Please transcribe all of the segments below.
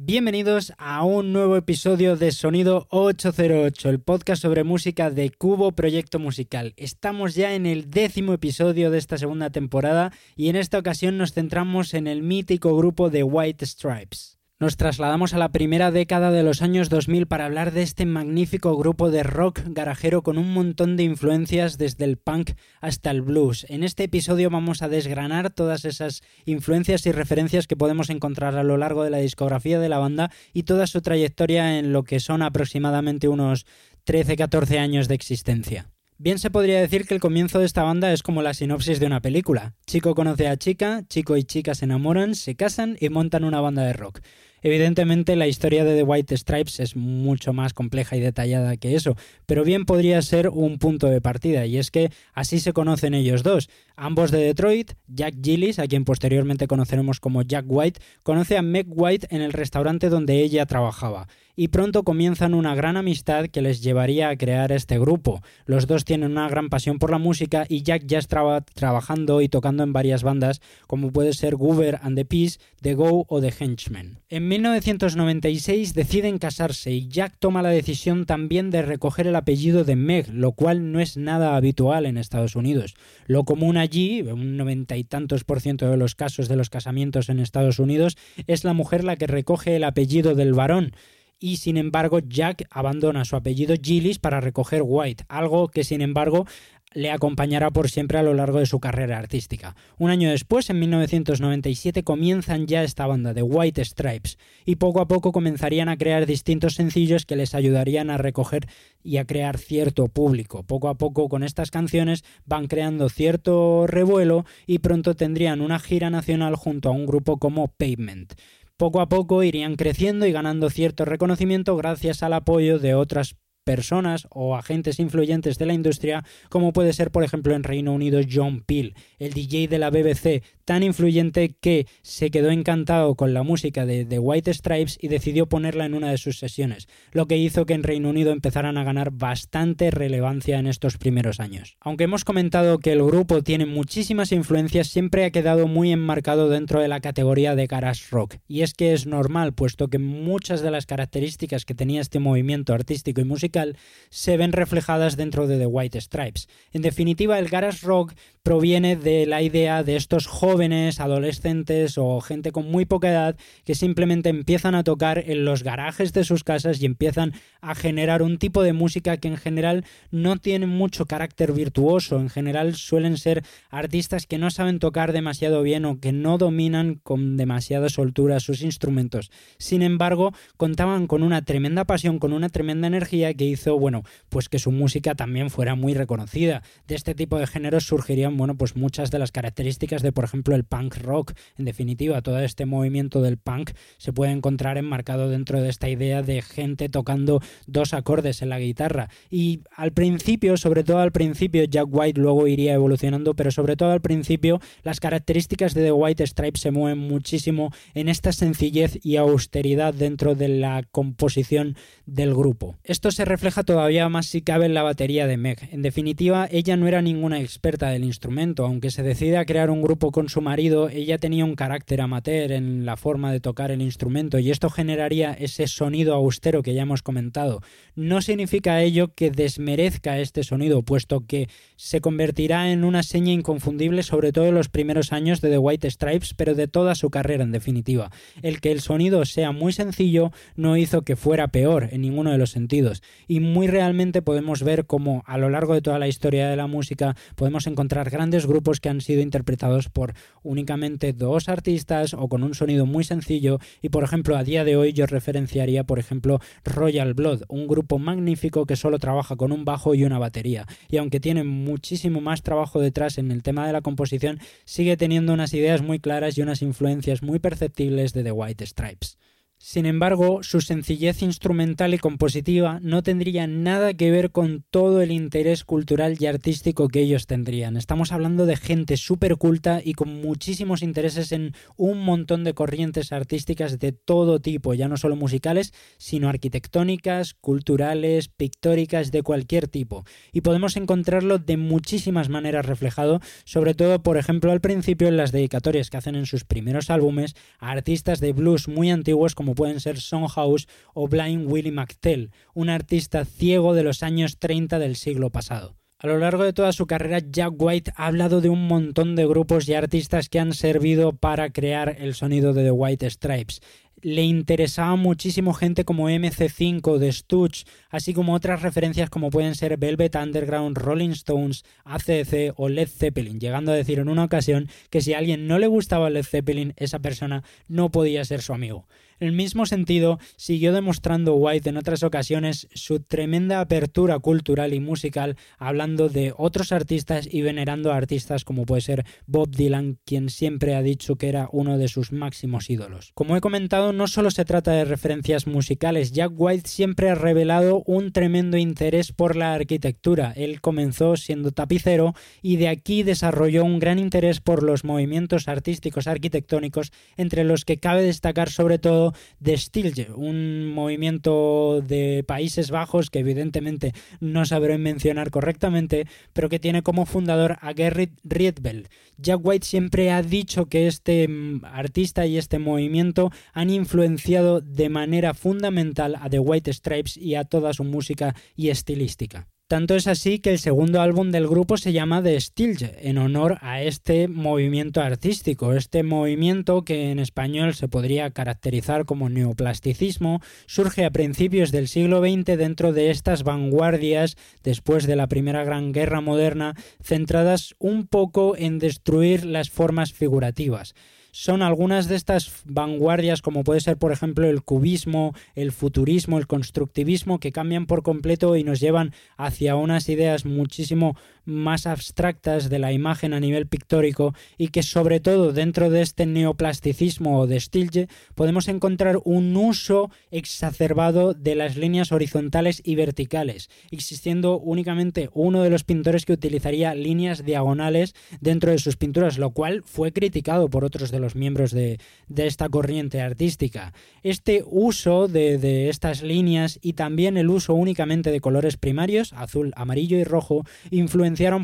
Bienvenidos a un nuevo episodio de Sonido 808, el podcast sobre música de Cubo Proyecto Musical. Estamos ya en el décimo episodio de esta segunda temporada y en esta ocasión nos centramos en el mítico grupo de White Stripes. Nos trasladamos a la primera década de los años 2000 para hablar de este magnífico grupo de rock garajero con un montón de influencias desde el punk hasta el blues. En este episodio vamos a desgranar todas esas influencias y referencias que podemos encontrar a lo largo de la discografía de la banda y toda su trayectoria en lo que son aproximadamente unos 13-14 años de existencia. Bien se podría decir que el comienzo de esta banda es como la sinopsis de una película. Chico conoce a chica, chico y chica se enamoran, se casan y montan una banda de rock. Evidentemente la historia de The White Stripes es mucho más compleja y detallada que eso, pero bien podría ser un punto de partida, y es que así se conocen ellos dos. Ambos de Detroit, Jack Gillis, a quien posteriormente conoceremos como Jack White, conoce a Meg White en el restaurante donde ella trabajaba y pronto comienzan una gran amistad que les llevaría a crear este grupo. Los dos tienen una gran pasión por la música y Jack ya estaba trabajando y tocando en varias bandas como puede ser Goober and the Peace, The Go o The Henchmen. En 1996 deciden casarse y Jack toma la decisión también de recoger el apellido de Meg, lo cual no es nada habitual en Estados Unidos. Lo común allí, un noventa y tantos por ciento de los casos de los casamientos en Estados Unidos, es la mujer la que recoge el apellido del varón y sin embargo Jack abandona su apellido Gillis para recoger White, algo que sin embargo le acompañará por siempre a lo largo de su carrera artística. Un año después, en 1997, comienzan ya esta banda de White Stripes y poco a poco comenzarían a crear distintos sencillos que les ayudarían a recoger y a crear cierto público. Poco a poco con estas canciones van creando cierto revuelo y pronto tendrían una gira nacional junto a un grupo como Pavement. Poco a poco irían creciendo y ganando cierto reconocimiento gracias al apoyo de otras personas o agentes influyentes de la industria, como puede ser, por ejemplo, en Reino Unido John Peel, el DJ de la BBC, tan influyente que se quedó encantado con la música de The White Stripes y decidió ponerla en una de sus sesiones, lo que hizo que en Reino Unido empezaran a ganar bastante relevancia en estos primeros años. Aunque hemos comentado que el grupo tiene muchísimas influencias, siempre ha quedado muy enmarcado dentro de la categoría de garage rock, y es que es normal, puesto que muchas de las características que tenía este movimiento artístico y musical se ven reflejadas dentro de The White Stripes. En definitiva, el garage rock proviene de la idea de estos jóvenes, adolescentes o gente con muy poca edad que simplemente empiezan a tocar en los garajes de sus casas y empiezan a generar un tipo de música que en general no tiene mucho carácter virtuoso, en general suelen ser artistas que no saben tocar demasiado bien o que no dominan con demasiada soltura sus instrumentos. Sin embargo, contaban con una tremenda pasión, con una tremenda energía que hizo, bueno, pues que su música también fuera muy reconocida. De este tipo de géneros surgirían bueno, pues muchas de las características de, por ejemplo, el punk rock. En definitiva, todo este movimiento del punk se puede encontrar enmarcado dentro de esta idea de gente tocando dos acordes en la guitarra. Y al principio, sobre todo al principio, Jack White luego iría evolucionando, pero sobre todo al principio, las características de The White Stripes se mueven muchísimo en esta sencillez y austeridad dentro de la composición del grupo. Esto se refleja todavía más si cabe en la batería de Meg. En definitiva, ella no era ninguna experta del instrumento aunque se decida a crear un grupo con su marido, ella tenía un carácter amateur en la forma de tocar el instrumento y esto generaría ese sonido austero que ya hemos comentado. No significa ello que desmerezca este sonido, puesto que se convertirá en una seña inconfundible sobre todo en los primeros años de The White Stripes, pero de toda su carrera en definitiva. El que el sonido sea muy sencillo no hizo que fuera peor en ninguno de los sentidos, y muy realmente podemos ver cómo a lo largo de toda la historia de la música podemos encontrar grandes grupos que han sido interpretados por únicamente dos artistas o con un sonido muy sencillo y por ejemplo a día de hoy yo referenciaría por ejemplo Royal Blood, un grupo magnífico que solo trabaja con un bajo y una batería y aunque tiene muchísimo más trabajo detrás en el tema de la composición sigue teniendo unas ideas muy claras y unas influencias muy perceptibles de The White Stripes. Sin embargo, su sencillez instrumental y compositiva no tendría nada que ver con todo el interés cultural y artístico que ellos tendrían. Estamos hablando de gente súper culta y con muchísimos intereses en un montón de corrientes artísticas de todo tipo, ya no solo musicales, sino arquitectónicas, culturales, pictóricas, de cualquier tipo. Y podemos encontrarlo de muchísimas maneras reflejado, sobre todo, por ejemplo, al principio en las dedicatorias que hacen en sus primeros álbumes a artistas de blues muy antiguos como como pueden ser House o Blind Willie McTell, un artista ciego de los años 30 del siglo pasado. A lo largo de toda su carrera, Jack White ha hablado de un montón de grupos y artistas que han servido para crear el sonido de The White Stripes le interesaba muchísimo gente como MC5 de Stooge, así como otras referencias como pueden ser Velvet Underground, Rolling Stones, ACC o Led Zeppelin, llegando a decir en una ocasión que si a alguien no le gustaba Led Zeppelin, esa persona no podía ser su amigo. En el mismo sentido, siguió demostrando White en otras ocasiones su tremenda apertura cultural y musical, hablando de otros artistas y venerando a artistas como puede ser Bob Dylan, quien siempre ha dicho que era uno de sus máximos ídolos. Como he comentado, no solo se trata de referencias musicales, Jack White siempre ha revelado un tremendo interés por la arquitectura. Él comenzó siendo tapicero y de aquí desarrolló un gran interés por los movimientos artísticos arquitectónicos, entre los que cabe destacar sobre todo de Stilge, un movimiento de Países Bajos que evidentemente no sabré mencionar correctamente, pero que tiene como fundador a Gerrit Rietveld. Jack White siempre ha dicho que este mm, artista y este movimiento han influenciado de manera fundamental a The White Stripes y a toda su música y estilística. Tanto es así que el segundo álbum del grupo se llama The Stilge, en honor a este movimiento artístico, este movimiento que en español se podría caracterizar como neoplasticismo, surge a principios del siglo XX dentro de estas vanguardias después de la Primera Gran Guerra Moderna, centradas un poco en destruir las formas figurativas son algunas de estas vanguardias, como puede ser, por ejemplo, el cubismo, el futurismo, el constructivismo, que cambian por completo y nos llevan hacia unas ideas muchísimo más abstractas de la imagen a nivel pictórico y que sobre todo dentro de este neoplasticismo o de Stilge podemos encontrar un uso exacerbado de las líneas horizontales y verticales, existiendo únicamente uno de los pintores que utilizaría líneas diagonales dentro de sus pinturas, lo cual fue criticado por otros de los miembros de, esta corriente artística. Este uso de, de estas líneas y también el uso únicamente de colores primarios, azul, amarillo y rojo,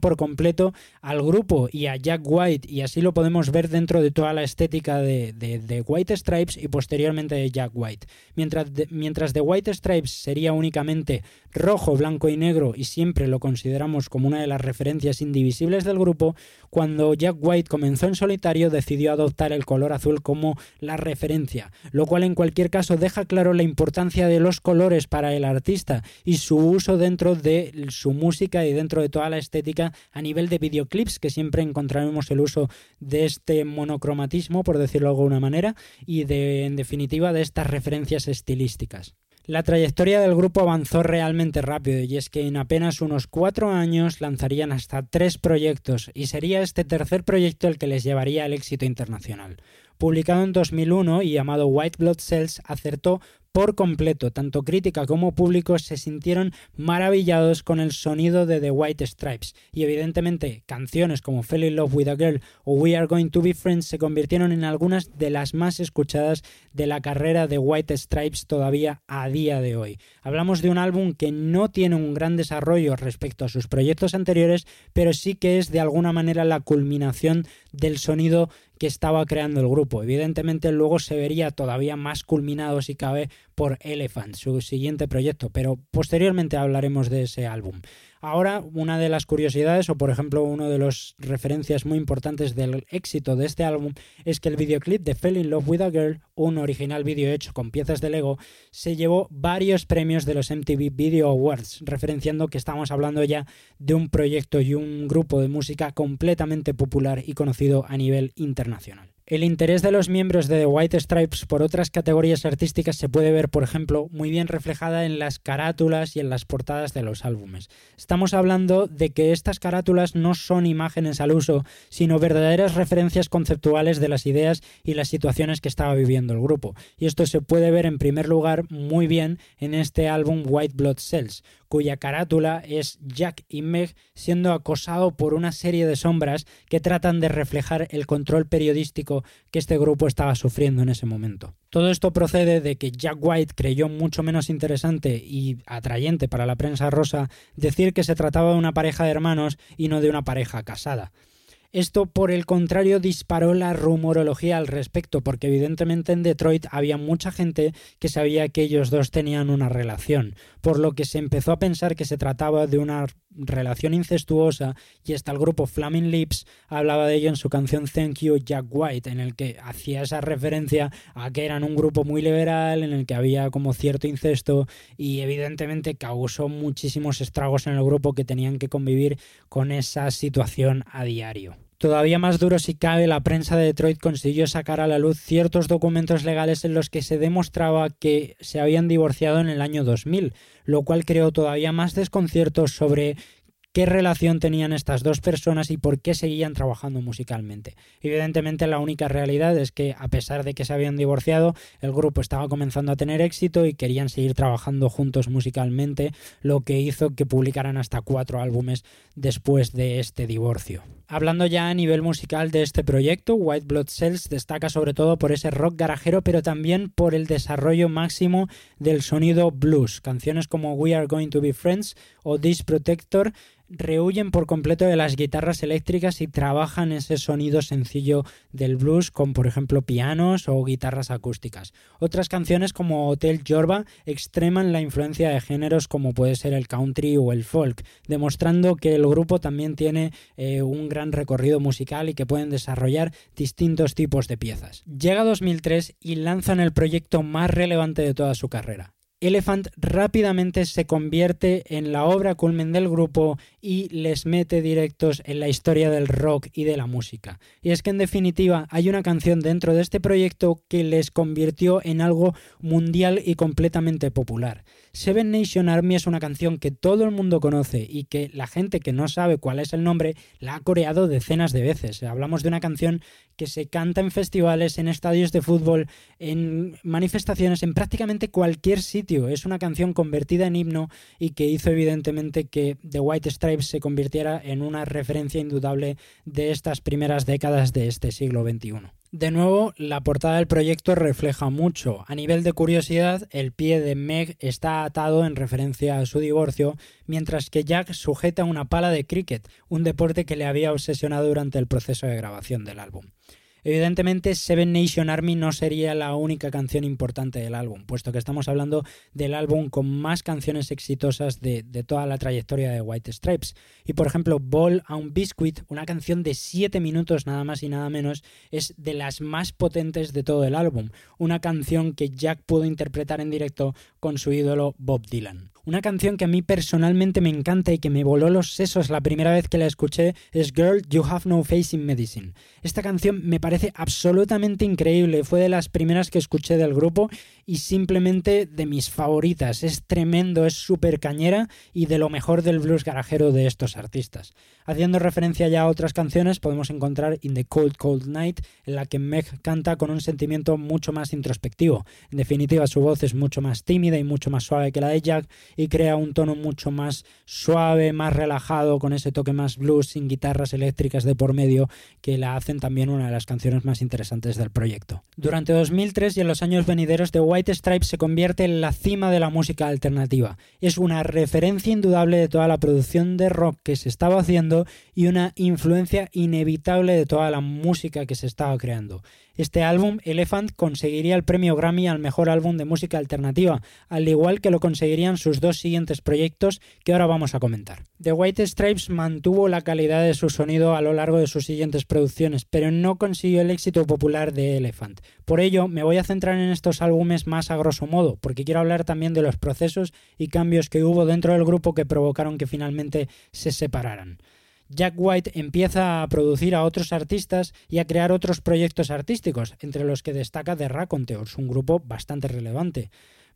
por completo al grupo y a Jack White, y así lo podemos ver dentro de toda la estética de, de, White Stripes y posteriormente de Jack White. Mientras, mientras The White Stripes sería únicamente rojo, blanco y negro y siempre lo consideramos como una de las referencias indivisibles del grupo, cuando Jack White comenzó en solitario decidió adoptar el color azul como la referencia, lo cual en cualquier caso deja claro la importancia de los colores para el artista y su uso dentro de su música y dentro de toda la a nivel de videoclips, que siempre encontraremos el uso de este monocromatismo, por decirlo de alguna manera, y de, en definitiva de estas referencias estilísticas. La trayectoria del grupo avanzó realmente rápido y es que en apenas unos cuatro años lanzarían hasta tres proyectos y sería este tercer proyecto el que les llevaría al éxito internacional. Publicado en 2001 y llamado White Blood Cells, acertó por completo. Tanto crítica como público se sintieron maravillados con el sonido de The White Stripes y evidentemente canciones como Fell in Love with a Girl o We Are Going to Be Friends se convirtieron en algunas de las más escuchadas de la carrera de White Stripes todavía a día de hoy. Hablamos de un álbum que no tiene un gran desarrollo respecto a sus proyectos anteriores, pero sí que es de alguna manera la culminación del sonido que estaba creando el grupo. Evidentemente luego se vería todavía más culminado si cabe por Elephant, su siguiente proyecto, pero posteriormente hablaremos de ese álbum. Ahora, una de las curiosidades, o por ejemplo, una de las referencias muy importantes del éxito de este álbum, es que el videoclip de Fell in Love with a Girl, un original vídeo hecho con piezas de Lego, se llevó varios premios de los MTV Video Awards, referenciando que estamos hablando ya de un proyecto y un grupo de música completamente popular y conocido a nivel internacional. El interés de los miembros de The White Stripes por otras categorías artísticas se puede ver, por ejemplo, muy bien reflejada en las carátulas y en las portadas de los álbumes. Estamos hablando de que estas carátulas no son imágenes al uso, sino verdaderas referencias conceptuales de las ideas y las situaciones que estaba viviendo el grupo. Y esto se puede ver en primer lugar muy bien en este álbum White Blood Cells, cuya carátula es Jack y Meg siendo acosado por una serie de sombras que tratan de reflejar el control periodístico que este grupo estaba sufriendo en ese momento. Todo esto procede de que Jack White creyó mucho menos interesante y atrayente para la prensa rosa decir que se trataba de una pareja de hermanos y no de una pareja casada. Esto, por el contrario, disparó la rumorología al respecto, porque evidentemente en Detroit había mucha gente que sabía que ellos dos tenían una relación, por lo que se empezó a pensar que se trataba de una relación incestuosa y hasta el grupo Flaming Lips hablaba de ello en su canción Thank You Jack White, en el que hacía esa referencia a que eran un grupo muy liberal, en el que había como cierto incesto y evidentemente causó muchísimos estragos en el grupo que tenían que convivir con esa situación a diario. Todavía más duro si cabe, la prensa de Detroit consiguió sacar a la luz ciertos documentos legales en los que se demostraba que se habían divorciado en el año 2000, lo cual creó todavía más desconciertos sobre qué relación tenían estas dos personas y por qué seguían trabajando musicalmente. Evidentemente la única realidad es que a pesar de que se habían divorciado, el grupo estaba comenzando a tener éxito y querían seguir trabajando juntos musicalmente, lo que hizo que publicaran hasta cuatro álbumes después de este divorcio. Hablando ya a nivel musical de este proyecto, White Blood Cells destaca sobre todo por ese rock garajero, pero también por el desarrollo máximo del sonido blues. Canciones como We Are Going to Be Friends o This Protector rehuyen por completo de las guitarras eléctricas y trabajan ese sonido sencillo del blues con por ejemplo pianos o guitarras acústicas. Otras canciones como Hotel Jorba extreman la influencia de géneros como puede ser el country o el folk, demostrando que el grupo también tiene eh, un gran recorrido musical y que pueden desarrollar distintos tipos de piezas. Llega 2003 y lanzan el proyecto más relevante de toda su carrera, Elephant rápidamente se convierte en la obra culmen del grupo y les mete directos en la historia del rock y de la música. Y es que en definitiva hay una canción dentro de este proyecto que les convirtió en algo mundial y completamente popular. Seven Nation Army es una canción que todo el mundo conoce y que la gente que no sabe cuál es el nombre la ha coreado decenas de veces. Hablamos de una canción que se canta en festivales, en estadios de fútbol, en manifestaciones, en prácticamente cualquier sitio. Es una canción convertida en himno y que hizo evidentemente que The White Stripes se convirtiera en una referencia indudable de estas primeras décadas de este siglo XXI. De nuevo, la portada del proyecto refleja mucho. A nivel de curiosidad, el pie de Meg está atado en referencia a su divorcio, mientras que Jack sujeta una pala de cricket, un deporte que le había obsesionado durante el proceso de grabación del álbum. Evidentemente, Seven Nation Army no sería la única canción importante del álbum, puesto que estamos hablando del álbum con más canciones exitosas de, toda la trayectoria de White Stripes. Y por ejemplo, Ball a un Biscuit, una canción de 7 minutos nada más y nada menos, es de las más potentes de todo el álbum. Una canción que Jack pudo interpretar en directo con su ídolo Bob Dylan. Una canción que a mí personalmente me encanta y que me voló los sesos la primera vez que la escuché es Girl, You Have No Face in Medicine. Esta canción me parece absolutamente increíble, fue de las primeras que escuché del grupo y simplemente de mis favoritas. Es tremendo, es súper cañera y de lo mejor del blues garajero de estos artistas. Haciendo referencia ya a otras canciones, podemos encontrar In the Cold Cold Night, en la que Meg canta con un sentimiento mucho más introspectivo. En definitiva, su voz es mucho más tímida y mucho más suave que la de Jack y crea un tono mucho más suave, más relajado, con ese toque más blues, sin guitarras eléctricas de por medio, que la hacen también una de las canciones más interesantes del proyecto. Durante 2003 y en los años venideros, The White Stripes se convierte en la cima de la música alternativa. Es una referencia indudable de toda la producción de rock que se estaba haciendo y una influencia inevitable de toda la música que se estaba creando. Este álbum, Elephant, conseguiría el premio Grammy al mejor álbum de música alternativa, al igual que lo conseguirían sus dos siguientes proyectos que ahora vamos a comentar. The White Stripes mantuvo la calidad de su sonido a lo largo de sus siguientes producciones, pero no consiguió el éxito popular de Elephant. Por ello, me voy a centrar en estos álbumes más a grosso modo, porque quiero hablar también de los procesos y cambios que hubo dentro del grupo que provocaron que finalmente se separaran. Jack White empieza a producir a otros artistas y a crear otros proyectos artísticos, entre los que destaca The Raconteurs, un grupo bastante relevante.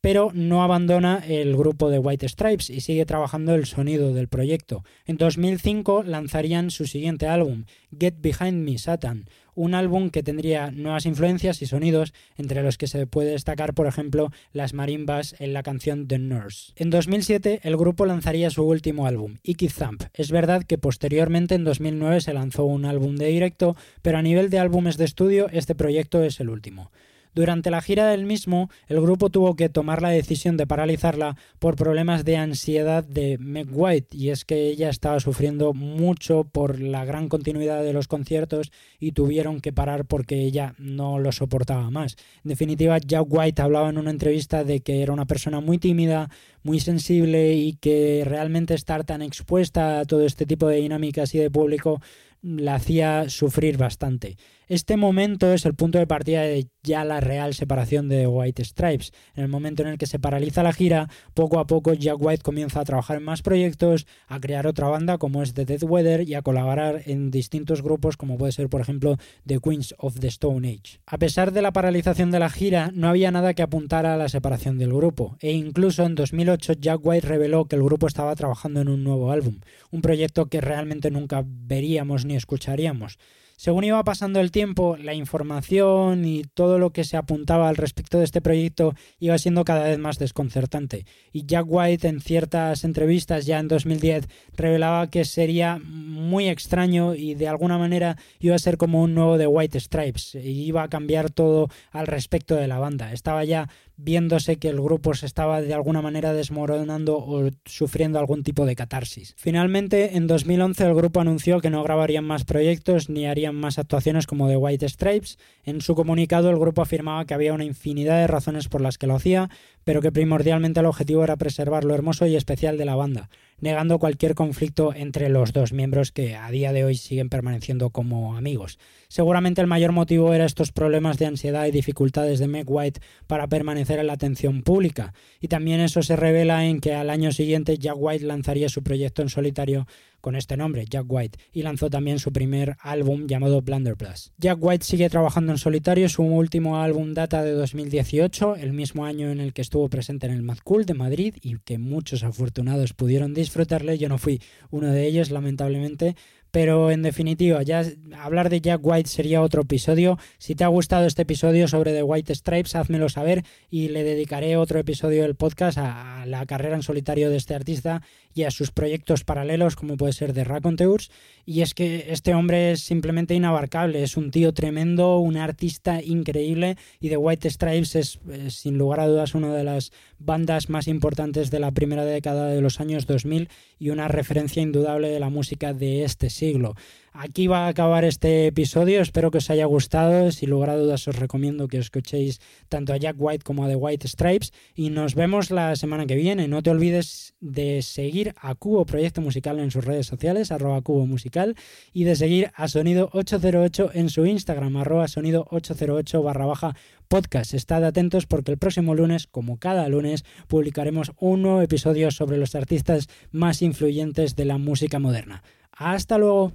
Pero no abandona el grupo de White Stripes y sigue trabajando el sonido del proyecto. En 2005 lanzarían su siguiente álbum, Get Behind Me Satan, un álbum que tendría nuevas influencias y sonidos, entre los que se puede destacar, por ejemplo, las marimbas en la canción The Nurse. En 2007, el grupo lanzaría su último álbum, Icky Thump. Es verdad que posteriormente, en 2009, se lanzó un álbum de directo, pero a nivel de álbumes de estudio, este proyecto es el último. Durante la gira del mismo, el grupo tuvo que tomar la decisión de paralizarla por problemas de ansiedad de Meg White, y es que ella estaba sufriendo mucho por la gran continuidad de los conciertos y tuvieron que parar porque ella no lo soportaba más. En definitiva, Jack White hablaba en una entrevista de que era una persona muy tímida, muy sensible y que realmente estar tan expuesta a todo este tipo de dinámicas y de público la hacía sufrir bastante. Este momento es el punto de partida de ya la real separación de White Stripes. En el momento en el que se paraliza la gira, poco a poco Jack White comienza a trabajar en más proyectos, a crear otra banda como es The Dead Weather y a colaborar en distintos grupos como puede ser por ejemplo The Queens of the Stone Age. A pesar de la paralización de la gira, no había nada que apuntara a la separación del grupo e incluso en 2008 Jack White reveló que el grupo estaba trabajando en un nuevo álbum, un proyecto que realmente nunca veríamos ni escucharíamos. Según iba pasando el tiempo, la información y todo lo que se apuntaba al respecto de este proyecto iba siendo cada vez más desconcertante. Y Jack White en ciertas entrevistas ya en 2010 revelaba que sería muy extraño y de alguna manera iba a ser como un nuevo de White Stripes y iba a cambiar todo al respecto de la banda. Estaba ya viéndose que el grupo se estaba de alguna manera desmoronando o sufriendo algún tipo de catarsis. Finalmente, en 2011 el grupo anunció que no grabarían más proyectos ni harían más actuaciones como The White Stripes. En su comunicado el grupo afirmaba que había una infinidad de razones por las que lo hacía, pero que primordialmente el objetivo era preservar lo hermoso y especial de la banda, negando cualquier conflicto entre los dos miembros que a día de hoy siguen permaneciendo como amigos. Seguramente el mayor motivo era estos problemas de ansiedad y dificultades de Meg White para permanecer en la atención pública, y también eso se revela en que al año siguiente Jack White lanzaría su proyecto en solitario con este nombre, Jack White, y lanzó también su primer álbum llamado Blunderbuss. Jack White sigue trabajando en solitario, su último álbum data de 2018, el mismo año en el que estuvo presente en el Mad Cool de Madrid y que muchos afortunados pudieron disfrutarle, yo no fui uno de ellos lamentablemente, pero en definitiva, ya hablar de Jack White sería otro episodio. Si te ha gustado este episodio sobre The White Stripes, házmelo saber y le dedicaré otro episodio del podcast a, la carrera en solitario de este artista y a sus proyectos paralelos, como puede ser The Raconteurs. Y es que este hombre es simplemente inabarcable, es un tío tremendo, un artista increíble y The White Stripes es, sin lugar a dudas una de las bandas más importantes de la primera década de los años 2000 y una referencia indudable de la música de este siglo. Aquí va a acabar este episodio, espero que os haya gustado, sin lugar a dudas os recomiendo que escuchéis tanto a Jack White como a The White Stripes y nos vemos la semana que viene. No te olvides de seguir a Cubo Proyecto Musical en sus redes sociales, arroba Cubo Musical, y de seguir a Sonido 808 en su Instagram, arroba Sonido 808 barra baja podcast. Estad atentos porque el próximo lunes, como cada lunes, publicaremos un nuevo episodio sobre los artistas más influyentes de la música moderna. Hasta luego.